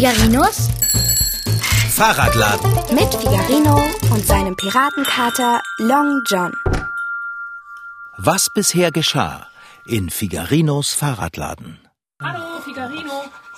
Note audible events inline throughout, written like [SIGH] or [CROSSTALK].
Figarinos Fahrradladen. mit Figarino und seinem Piratenkater Long John. Was bisher geschah in Figarinos Fahrradladen. Hallo.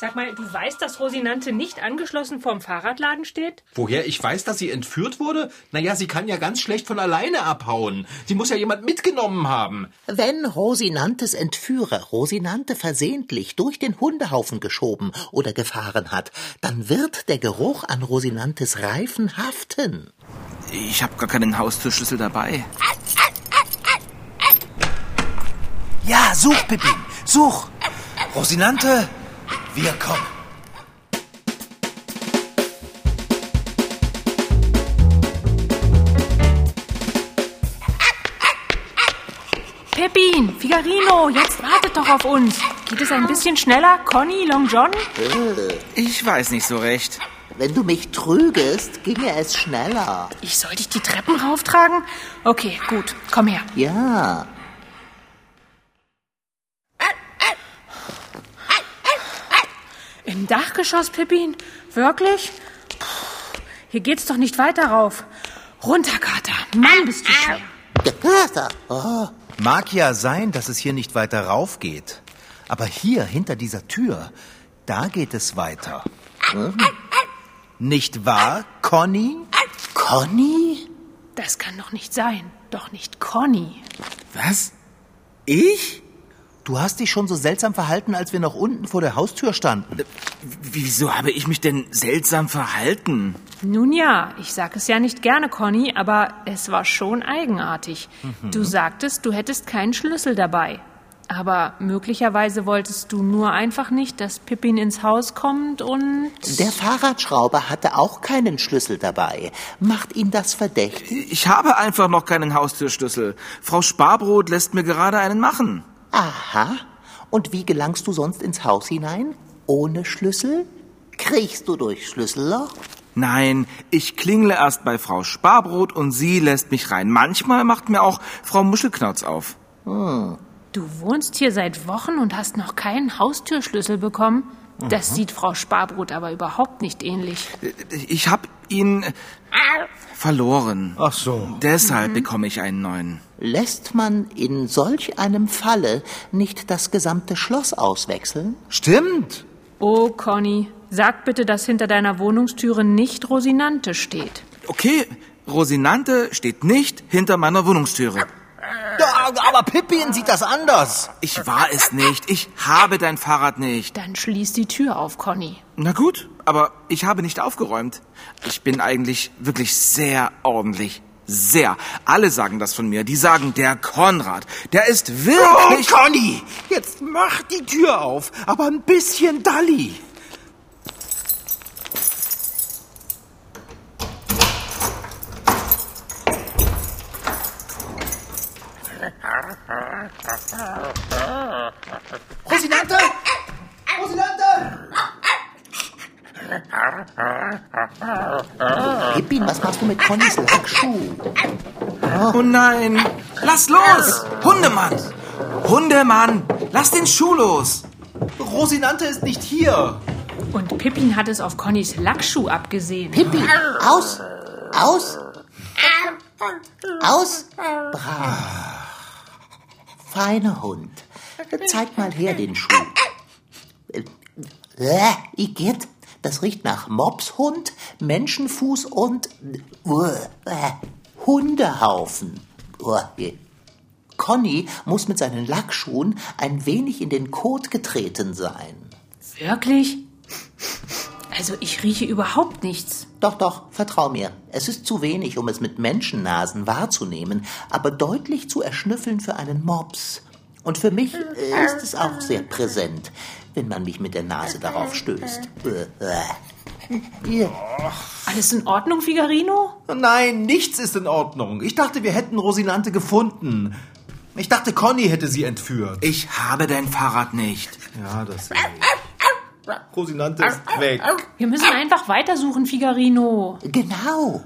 Sag mal, du weißt, dass Rosinante nicht angeschlossen vorm Fahrradladen steht? Woher ich weiß, dass sie entführt wurde? Naja, sie kann ja ganz schlecht von alleine abhauen. Sie muss ja jemand mitgenommen haben. Wenn Rosinantes Entführer Rosinante versehentlich durch den Hundehaufen geschoben oder gefahren hat, dann wird der Geruch an Rosinantes Reifen haften. Ich habe gar keinen Haustürschlüssel dabei. Ja, such, Pippin, such. Rosinante, wir kommen. Peppin, Figarino, jetzt wartet doch auf uns. Geht es ein bisschen schneller? Conny, Long John? Ich weiß nicht so recht. Wenn du mich trügest, ginge es schneller. Ich soll dich die Treppen rauftragen? Okay, gut. Komm her. Ja. Im Dachgeschoss, Peppin? Wirklich? Puh, hier geht's doch nicht weiter rauf. Runter, Kater. Mann, bist du schwer. Oh, Mag ja sein, dass es hier nicht weiter rauf geht. Aber hier, hinter dieser Tür, da geht es weiter. Nicht wahr, Conny? Conny? Das kann doch nicht sein. Doch nicht Conny. Was? Ich? Du hast dich schon so seltsam verhalten, als wir noch unten vor der Haustür standen. Wieso habe ich mich denn seltsam verhalten? Nun ja, ich sag es ja nicht gerne, Conny, aber es war schon eigenartig. Du sagtest, du hättest keinen Schlüssel dabei. Aber möglicherweise wolltest du nur einfach nicht, dass Pippin ins Haus kommt und... Der Fahrradschrauber hatte auch keinen Schlüssel dabei. Macht ihn das verdächtig? Ich habe einfach noch keinen Haustürschlüssel. Frau Sparbrot lässt mir gerade einen machen. Aha. Und wie gelangst du sonst ins Haus hinein? Ohne Schlüssel? Kriechst du durch Schlüsselloch? Nein, ich klingle erst bei Frau Sparbrot und sie lässt mich rein. Manchmal macht mir auch Frau Muschelknauz auf. Du wohnst hier seit Wochen und hast noch keinen Haustürschlüssel bekommen? Das sieht Frau Sparbrot aber überhaupt nicht ähnlich. Ich habe ihn verloren. Ach so. Deshalb bekomme ich einen neuen. Lässt man in solch einem Falle nicht das gesamte Schloss auswechseln? Stimmt. Oh, Conny, sag bitte, dass hinter deiner Wohnungstüre nicht Rosinante steht. Okay, Rosinante steht nicht hinter meiner Wohnungstüre. Ja, aber Pippin sieht das anders. Ich war es nicht. Ich habe dein Fahrrad nicht. Dann schließ die Tür auf, Conny. Na gut, aber ich habe nicht aufgeräumt. Ich bin eigentlich wirklich sehr ordentlich. Sehr. Alle sagen das von mir. Die sagen, der Konrad, der ist wirklich... Oh, Conny, jetzt mach die Tür auf, aber ein bisschen Dalli. Rosinante! Rosinante! Pippin, was machst du mit Connys Lackschuh? Oh nein! Lass los! Hundemann! Hundemann! Lass den Schuh los! Rosinante ist nicht hier. Und Pippin hat es auf Connys Lackschuh abgesehen. Pippin, aus! Aus! Aus! Brav. Feiner Hund. Zeig mal her den Schuh. Äh, äh, Igitt, das riecht nach Mopshund, Menschenfuß und äh, äh, Hundehaufen. Je. Conny muss mit seinen Lackschuhen ein wenig in den Kot getreten sein. Wirklich? Also ich rieche überhaupt nichts. Doch, doch, vertrau mir. Es ist zu wenig, um es mit Menschennasen wahrzunehmen, aber deutlich zu erschnüffeln für einen Mops. Und für mich äh, ist es auch sehr präsent, wenn man mich mit der Nase darauf stößt. Äh, äh. Hier. Alles in Ordnung, Figarino? Nein, nichts ist in Ordnung. Ich dachte, wir hätten Rosinante gefunden. Ich dachte, Conny hätte sie entführt. Ich habe dein Fahrrad nicht. Ja, das ich. Rosinante ist weg. Wir müssen einfach weitersuchen, Figarino. Genau.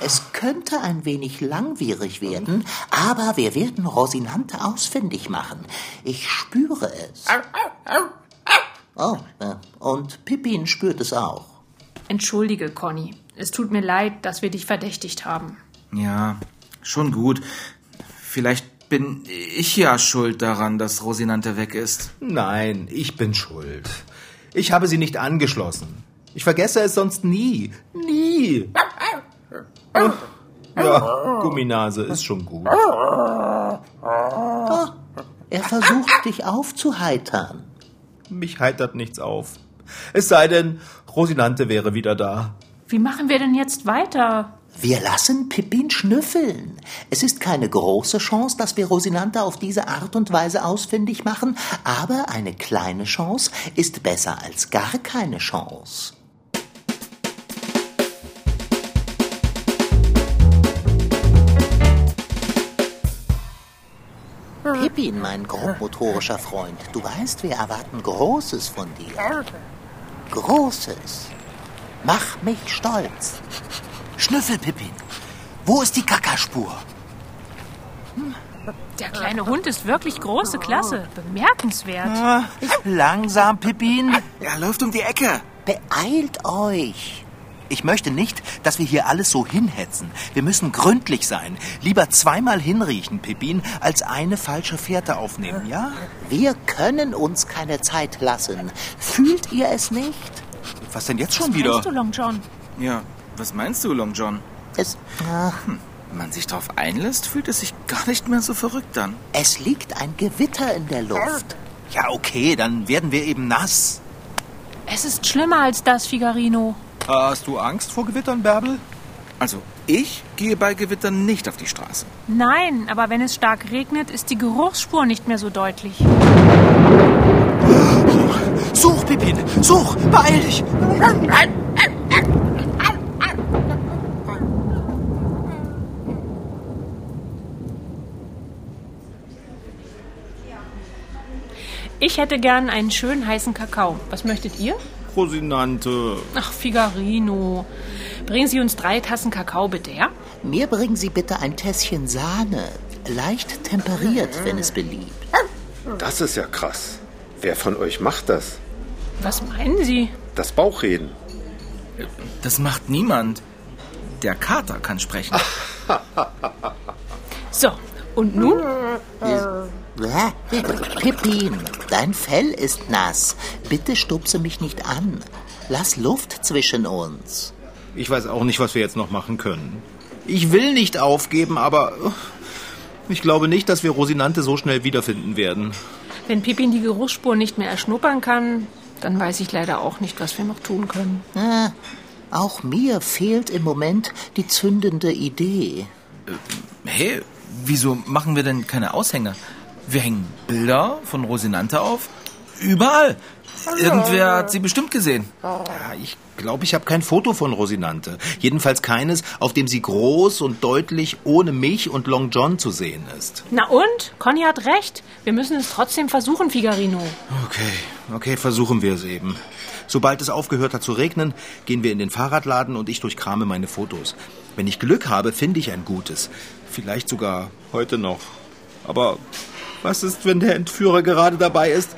Es könnte ein wenig langwierig werden, aber wir werden Rosinante ausfindig machen. Ich spüre es. Oh, äh, und Pippin spürt es auch. Entschuldige, Conny. Es tut mir leid, dass wir dich verdächtigt haben. Ja, schon gut. Vielleicht bin ich ja schuld daran, dass Rosinante weg ist. Nein, ich bin schuld. Ich habe sie nicht angeschlossen. Ich vergesse es sonst nie. Nie. Oh, ja, Gumminase ist schon gut. Er versucht, dich aufzuheitern. Mich heitert nichts auf. Es sei denn, Rosinante wäre wieder da. Wie machen wir denn jetzt weiter? Wir lassen Pippin schnüffeln. Es ist keine große Chance, dass wir Rosinante auf diese Art und Weise ausfindig machen, aber eine kleine Chance ist besser als gar keine Chance. Pippin, mein grobmotorischer Freund, du weißt, wir erwarten Großes von dir. Großes. Mach mich stolz. Schnüffel, Pippin. Wo ist die Kackerspur? Der kleine Hund ist wirklich große Klasse. Bemerkenswert. Ah, langsam, Pippin. Er läuft um die Ecke. Beeilt euch. Ich möchte nicht, dass wir hier alles so hinhetzen. Wir müssen gründlich sein. Lieber zweimal hinriechen, Pippin, als eine falsche Fährte aufnehmen, ja? Wir können uns keine Zeit lassen. Fühlt ihr es nicht? Was denn jetzt schon Was wieder? du, Long John? Ja, was meinst du, Long John? Es, ach, Wenn man sich darauf einlässt, fühlt es sich gar nicht mehr so verrückt an. es liegt ein Gewitter in der Luft. Ja, okay, dann werden wir eben nass. Es ist schlimmer als das, Figarino. Hast du Angst vor Gewittern, Bärbel? Also, ich gehe bei Gewittern nicht auf die Straße. Nein, aber wenn es stark regnet, ist die Geruchsspur nicht mehr so deutlich. Such, Pippin, such, beeil dich. Ich hätte gern einen schönen heißen Kakao. Was möchtet ihr? Rosinante. Ach, Figarino. Bringen Sie uns drei Tassen Kakao bitte, ja? Mir bringen Sie bitte ein Tässchen Sahne. Leicht temperiert, wenn es beliebt. Das ist ja krass. Wer von euch macht das? Was meinen Sie? Das Bauchreden. Das macht niemand. Der Kater kann sprechen. So, und nun? Bäh, Pippin, dein Fell ist nass. Bitte stupse mich nicht an. Lass Luft zwischen uns. Ich weiß auch nicht, was wir jetzt noch machen können. Ich will nicht aufgeben, aber uh, ich glaube nicht, dass wir Rosinante so schnell wiederfinden werden. Wenn Pippin die Geruchsspur nicht mehr erschnuppern kann, dann weiß ich leider auch nicht, was wir noch tun können. Äh, auch mir fehlt im Moment die zündende Idee. Hey, wieso machen wir denn keine Aushänge? Wir hängen Bilder von Rosinante auf. Überall. Irgendwer hat sie bestimmt gesehen. Ja, ich glaube, ich habe kein Foto von Rosinante. Jedenfalls keines, auf dem sie groß und deutlich ohne mich und Long John zu sehen ist. Na und? Conny hat recht. Wir müssen es trotzdem versuchen, Figarino. Okay, okay, versuchen wir es eben. Sobald es aufgehört hat zu regnen, gehen wir in den Fahrradladen und ich durchkrame meine Fotos. Wenn ich Glück habe, finde ich ein gutes. Vielleicht sogar heute noch. Aber was ist, wenn der Entführer gerade dabei ist,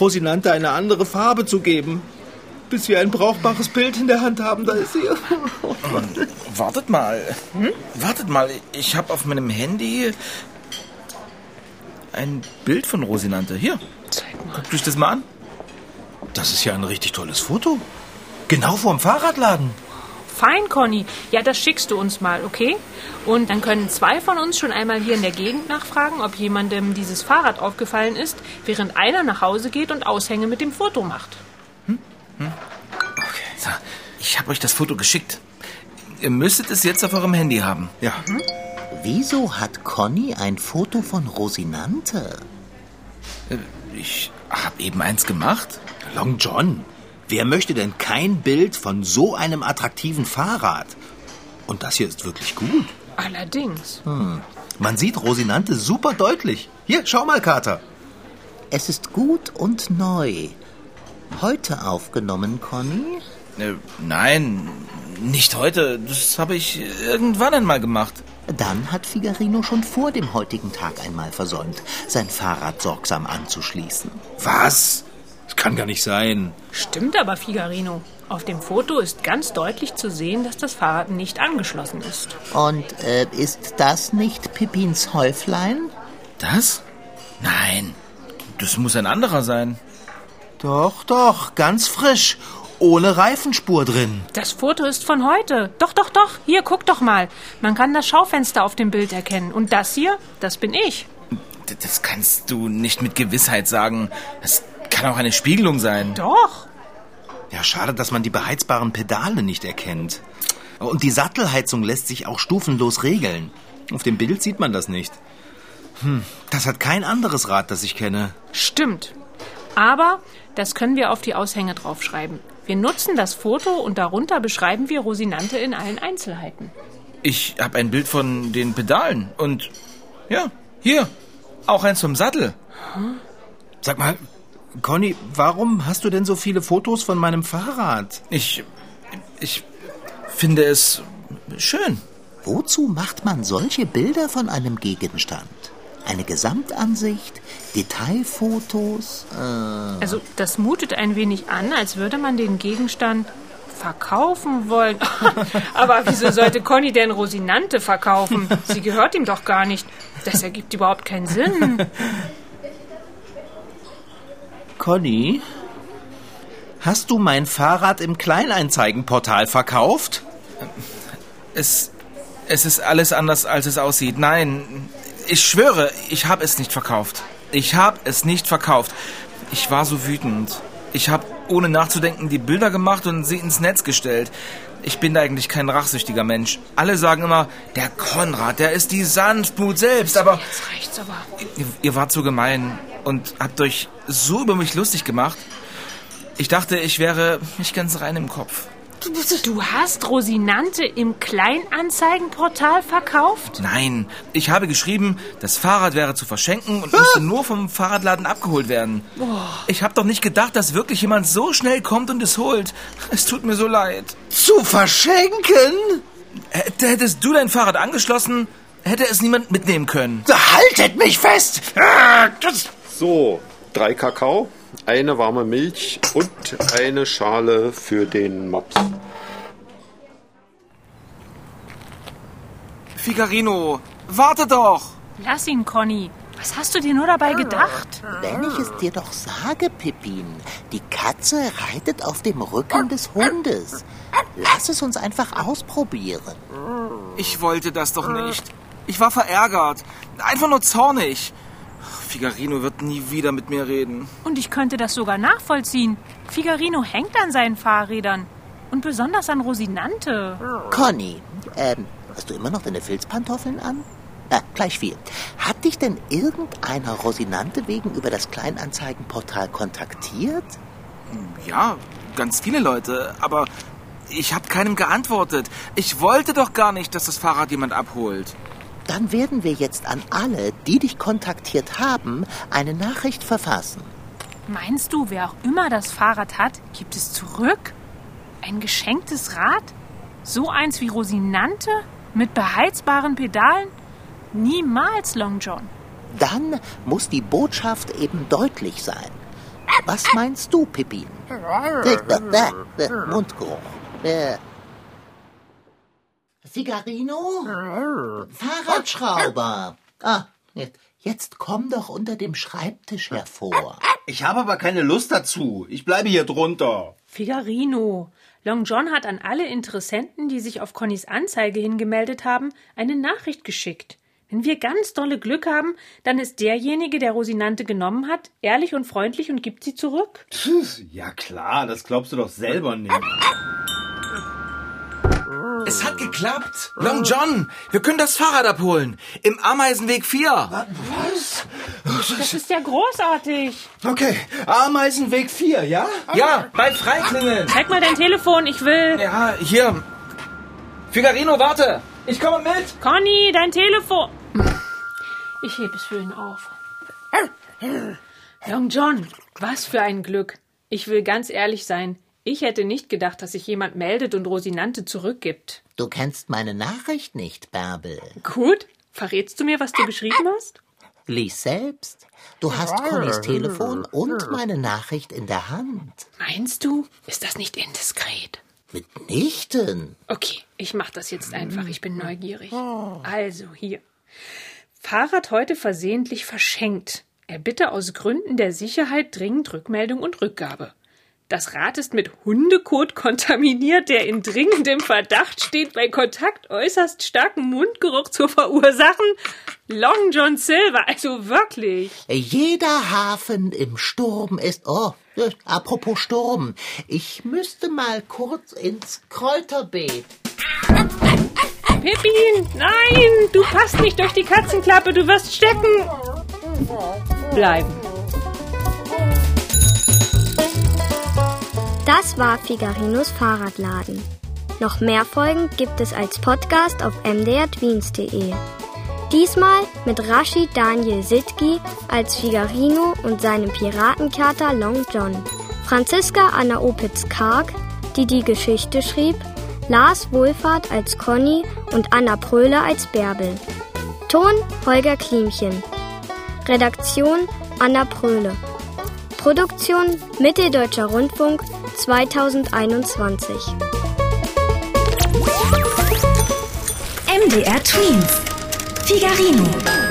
Rosinante eine andere Farbe zu geben? Bis wir ein brauchbares Bild in der Hand haben, da ist sie. Wartet mal. Wartet mal. Ich habe auf meinem Handy ein Bild von Rosinante. Hier. Guckt euch das mal an. Das ist ja ein richtig tolles Foto. Genau vorm Fahrradladen. Fein, Conny. Ja, das schickst du uns mal, okay? Und dann können zwei von uns schon einmal hier in der Gegend nachfragen, ob jemandem dieses Fahrrad aufgefallen ist, während einer nach Hause geht und Aushänge mit dem Foto macht. Okay. So, ich habe euch das Foto geschickt. Ihr müsstet es jetzt auf eurem Handy haben. Ja. Wieso hat Conny ein Foto von Rosinante? Ich habe eben eins gemacht. Long John, wer möchte denn kein Bild von so einem attraktiven Fahrrad? Und das hier ist wirklich gut. Allerdings. Man sieht Rosinante super deutlich. Hier, schau mal, Kater. Es ist gut und neu. Heute aufgenommen, Conny? Äh, nein, nicht heute. Das habe ich irgendwann einmal gemacht. Dann hat Figarino schon vor dem heutigen Tag einmal versäumt, sein Fahrrad sorgsam anzuschließen. Was? Das kann gar nicht sein. Stimmt aber, Figarino. Auf dem Foto ist ganz deutlich zu sehen, dass das Fahrrad nicht angeschlossen ist. Und äh, ist das nicht Pippins Häuflein? Das? Nein, das muss ein anderer sein. Doch, doch, ganz frisch. Ohne Reifenspur drin. Das Foto ist von heute. Doch, doch, doch. Hier, guck doch mal. Man kann das Schaufenster auf dem Bild erkennen. Und das hier, das bin ich. Das kannst du nicht mit Gewissheit sagen. Das kann auch eine Spiegelung sein. Doch. Ja, schade, dass man die beheizbaren Pedale nicht erkennt. Und die Sattelheizung lässt sich auch stufenlos regeln. Auf dem Bild sieht man das nicht. Hm, das hat kein anderes Rad, das ich kenne. Stimmt. Aber das können wir auf die Aushänge draufschreiben. Wir nutzen das Foto und darunter beschreiben wir Rosinante in allen Einzelheiten. Ich habe ein Bild von den Pedalen und ja, hier, auch eins vom Sattel. Sag mal, Conny, warum hast du denn so viele Fotos von meinem Fahrrad? Ich ich finde es schön. Wozu macht man solche Bilder von einem Gegenstand? Eine Gesamtansicht? Detailfotos? Äh, Also das mutet ein wenig an, als würde man den Gegenstand verkaufen wollen. [LAUGHS] Aber wieso sollte Conny denn Rosinante verkaufen? Sie gehört ihm doch gar nicht. Das ergibt überhaupt keinen Sinn. [LAUGHS] Conny, hast du mein Fahrrad im Kleinanzeigenportal verkauft? Es es ist alles anders, als es aussieht. Nein, ich schwöre, ich habe es nicht verkauft. Ich habe es nicht verkauft. Ich war so wütend. Ich habe ohne nachzudenken die Bilder gemacht und sie ins Netz gestellt. Ich bin eigentlich kein rachsüchtiger Mensch. Alle sagen immer, der Konrad, der ist die Sanftmut selbst, aber Jetzt reicht's aber. ihr, ihr wart so gemein und habt euch so über mich lustig gemacht. Ich dachte, ich wäre nicht ganz rein im Kopf. Du hast Rosinante im Kleinanzeigenportal verkauft? Nein, ich habe geschrieben, das Fahrrad wäre zu verschenken und müsste [LAUGHS] nur vom Fahrradladen abgeholt werden. Ich habe doch nicht gedacht, dass wirklich jemand so schnell kommt und es holt. Es tut mir so leid. Zu verschenken? Hätte, hättest du dein Fahrrad angeschlossen, hätte es niemand mitnehmen können. Haltet mich fest! Ah, das- So, drei Kakao, eine warme Milch und eine Schale für den Mops. Figarino, warte doch! Lass ihn, Conny. Was hast du dir nur dabei gedacht? wenn ich es dir doch sage, Pippin, die Katze reitet auf dem Rücken des Hundes. Lass es uns einfach ausprobieren. Ich wollte das doch nicht. Ich war verärgert. Einfach nur zornig. Figarino wird nie wieder mit mir reden. Und ich könnte das sogar nachvollziehen. Figarino hängt an seinen Fahrrädern. Und besonders an Rosinante. Conny, ähm, hast du immer noch deine Filzpantoffeln an? Ah, gleich viel. Hat dich denn irgendeiner Rosinante wegen über das Kleinanzeigenportal kontaktiert? Ja, ganz viele Leute, aber ich habe keinem geantwortet. Ich wollte doch gar nicht, dass das Fahrrad jemand abholt. Dann werden wir jetzt an alle, die dich kontaktiert haben, eine Nachricht verfassen. Meinst du, wer auch immer das Fahrrad hat, gibt es zurück? Ein geschenktes Rad? So eins wie Rosinante? Mit beheizbaren Pedalen? Niemals, Long John. Dann muss die Botschaft eben deutlich sein. Was meinst du, Pippin? [LAUGHS] Äh, äh, äh, Mundgeruch. Figarino? Fahrradschrauber. Ah, jetzt, jetzt komm doch unter dem Schreibtisch hervor. Ich habe aber keine Lust dazu. Ich bleibe hier drunter. Figarino. Long John hat an alle Interessenten, die sich auf Connys Anzeige hingemeldet haben, eine Nachricht geschickt. Wenn wir ganz dolle Glück haben, dann ist derjenige, der Rosinante genommen hat, ehrlich und freundlich und gibt sie zurück. Ja klar, das glaubst du doch selber nicht. Es hat geklappt. Long John, wir können das Fahrrad abholen. Im Ameisenweg 4. Das ist ja großartig. Okay, Ameisenweg 4, ja? Ja, bei Freiklingen. Zeig mal dein Telefon, ich will. Ja, hier. Figarino, warte. Ich komme mit. Conny, dein Telefon. Ich heb es für ihn auf. Long John, was für ein Glück. Ich will ganz ehrlich sein. Ich hätte nicht gedacht, dass sich jemand meldet und Rosinante zurückgibt. Du kennst meine Nachricht nicht, Bärbel. Gut. Verrätst du mir, was du geschrieben hast? Lies selbst. Du hast Connys Telefon und meine Nachricht in der Hand. Meinst du, ist das nicht indiskret? Mitnichten. Okay, ich mach das jetzt einfach. Ich bin neugierig. Also hier. Fahrrad heute versehentlich verschenkt. Er bitte aus Gründen der Sicherheit dringend Rückmeldung und Rückgabe. Das Rad ist mit Hundekot kontaminiert, der in dringendem Verdacht steht, bei Kontakt äußerst starken Mundgeruch zu verursachen. Long John Silver, also wirklich. Jeder Hafen im Sturm ist. Oh, apropos Sturm. Ich müsste mal kurz ins Kräuterbeet. Pippin, nein, du passt nicht durch die Katzenklappe, du wirst stecken. Bleiben. Das war Figarinos Fahrradladen. Noch mehr Folgen gibt es als Podcast auf mdrtweens.de. Diesmal mit Rashid Daniel Sitki als Figarino und seinem Piratenkater Long John. Franziska Anna Opitz-Karg, die die Geschichte schrieb, Lars Wohlfahrt als Conny und Anna Pröhle als Bärbel. Ton Holger Klimchen. Redaktion Anna Pröhle. Produktion Mitteldeutscher Rundfunk 2021. MDR Twins. Figarino.